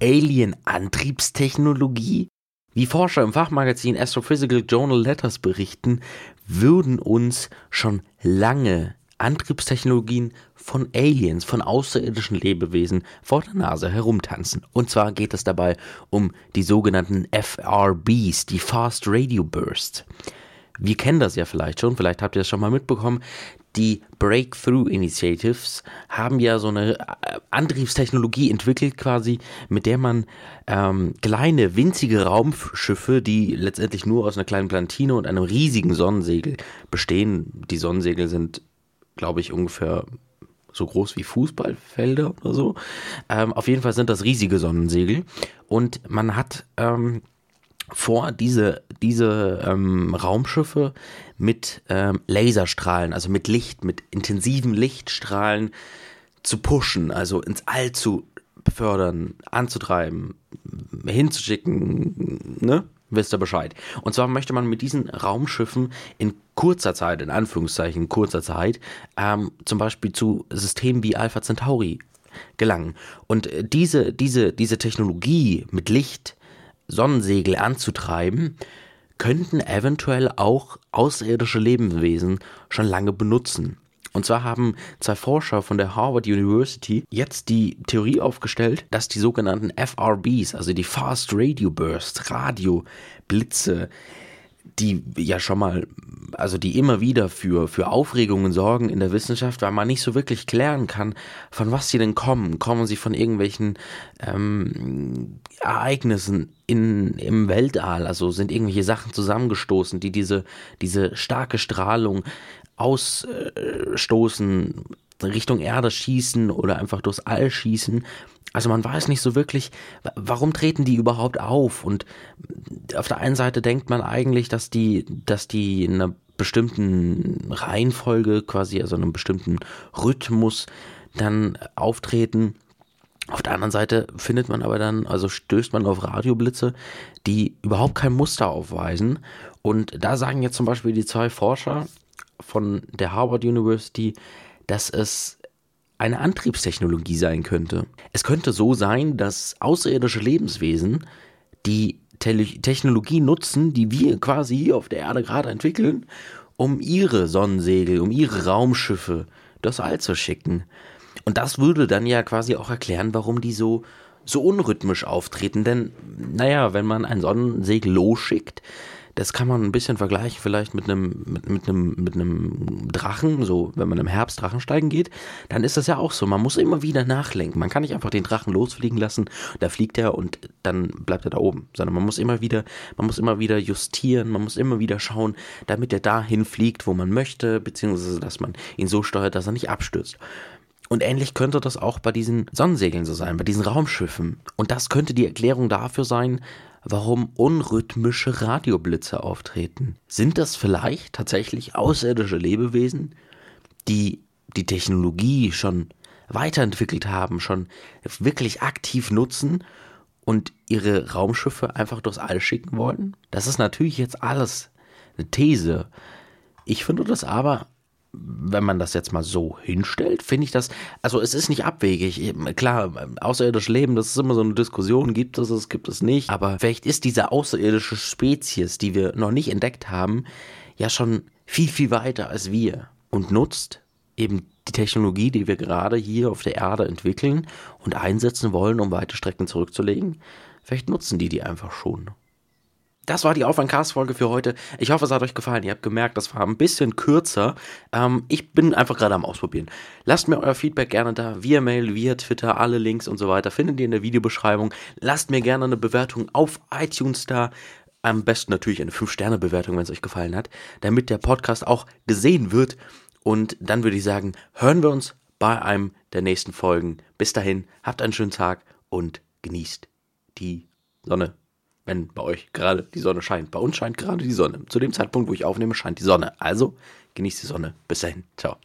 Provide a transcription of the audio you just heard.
Alien-Antriebstechnologie? Wie Forscher im Fachmagazin Astrophysical Journal Letters berichten, würden uns schon lange Antriebstechnologien von Aliens, von außerirdischen Lebewesen vor der Nase herumtanzen. Und zwar geht es dabei um die sogenannten FRBs, die Fast Radio Bursts. Wir kennen das ja vielleicht schon, vielleicht habt ihr es schon mal mitbekommen. Die Breakthrough Initiatives haben ja so eine äh, Antriebstechnologie entwickelt, quasi, mit der man ähm, kleine, winzige Raumschiffe, die letztendlich nur aus einer kleinen Plantine und einem riesigen Sonnensegel bestehen. Die Sonnensegel sind, glaube ich, ungefähr so groß wie Fußballfelder oder so. Ähm, auf jeden Fall sind das riesige Sonnensegel. Und man hat ähm, vor, diese, diese ähm, Raumschiffe mit ähm, Laserstrahlen, also mit Licht, mit intensiven Lichtstrahlen zu pushen, also ins All zu befördern, anzutreiben, hinzuschicken, ne? Wisst ihr Bescheid. Und zwar möchte man mit diesen Raumschiffen in kurzer Zeit, in Anführungszeichen kurzer Zeit, ähm, zum Beispiel zu Systemen wie Alpha Centauri gelangen. Und äh, diese, diese, diese Technologie mit Licht, Sonnensegel anzutreiben, könnten eventuell auch außerirdische Lebewesen schon lange benutzen. Und zwar haben zwei Forscher von der Harvard University jetzt die Theorie aufgestellt, dass die sogenannten FRBs, also die Fast Radio Bursts, Radioblitze, die ja schon mal, also die immer wieder für, für Aufregungen sorgen in der Wissenschaft, weil man nicht so wirklich klären kann, von was sie denn kommen. Kommen sie von irgendwelchen ähm, Ereignissen in, im Weltall, also sind irgendwelche Sachen zusammengestoßen, die diese, diese starke Strahlung ausstoßen, Richtung Erde schießen oder einfach durchs All schießen. Also man weiß nicht so wirklich, warum treten die überhaupt auf? Und auf der einen Seite denkt man eigentlich, dass die, dass die in einer bestimmten Reihenfolge, quasi also einem bestimmten Rhythmus dann auftreten. Auf der anderen Seite findet man aber dann, also stößt man auf Radioblitze, die überhaupt kein Muster aufweisen. Und da sagen jetzt zum Beispiel die zwei Forscher, von der Harvard University, dass es eine Antriebstechnologie sein könnte. Es könnte so sein, dass außerirdische Lebenswesen die Te Technologie nutzen, die wir quasi hier auf der Erde gerade entwickeln, um ihre Sonnensegel, um ihre Raumschiffe das All zu schicken. Und das würde dann ja quasi auch erklären, warum die so so unrhythmisch auftreten. Denn, naja, wenn man ein Sonnensegel losschickt, das kann man ein bisschen vergleichen vielleicht mit einem, mit, mit, einem, mit einem Drachen, so wenn man im Herbst Drachensteigen geht, dann ist das ja auch so. Man muss immer wieder nachlenken. Man kann nicht einfach den Drachen losfliegen lassen, da fliegt er und dann bleibt er da oben, sondern man muss immer wieder, man muss immer wieder justieren, man muss immer wieder schauen, damit er dahin fliegt, wo man möchte, beziehungsweise dass man ihn so steuert, dass er nicht abstürzt. Und ähnlich könnte das auch bei diesen Sonnensegeln so sein, bei diesen Raumschiffen. Und das könnte die Erklärung dafür sein, warum unrhythmische Radioblitze auftreten. Sind das vielleicht tatsächlich außerirdische Lebewesen, die die Technologie schon weiterentwickelt haben, schon wirklich aktiv nutzen und ihre Raumschiffe einfach durchs All schicken wollen? Das ist natürlich jetzt alles eine These. Ich finde das aber wenn man das jetzt mal so hinstellt, finde ich das, also es ist nicht abwegig. Klar, außerirdisches Leben, das ist immer so eine Diskussion, gibt es es, gibt es nicht. Aber vielleicht ist diese außerirdische Spezies, die wir noch nicht entdeckt haben, ja schon viel, viel weiter als wir und nutzt eben die Technologie, die wir gerade hier auf der Erde entwickeln und einsetzen wollen, um weite Strecken zurückzulegen. Vielleicht nutzen die die einfach schon. Das war die Aufwand-Cast-Folge für heute. Ich hoffe, es hat euch gefallen. Ihr habt gemerkt, das war ein bisschen kürzer. Ähm, ich bin einfach gerade am Ausprobieren. Lasst mir euer Feedback gerne da. Via Mail, via Twitter, alle Links und so weiter findet ihr in der Videobeschreibung. Lasst mir gerne eine Bewertung auf iTunes da. Am besten natürlich eine 5-Sterne-Bewertung, wenn es euch gefallen hat, damit der Podcast auch gesehen wird. Und dann würde ich sagen, hören wir uns bei einem der nächsten Folgen. Bis dahin, habt einen schönen Tag und genießt die Sonne wenn bei euch gerade die Sonne scheint. Bei uns scheint gerade die Sonne. Zu dem Zeitpunkt, wo ich aufnehme, scheint die Sonne. Also genießt die Sonne. Bis dahin. Ciao.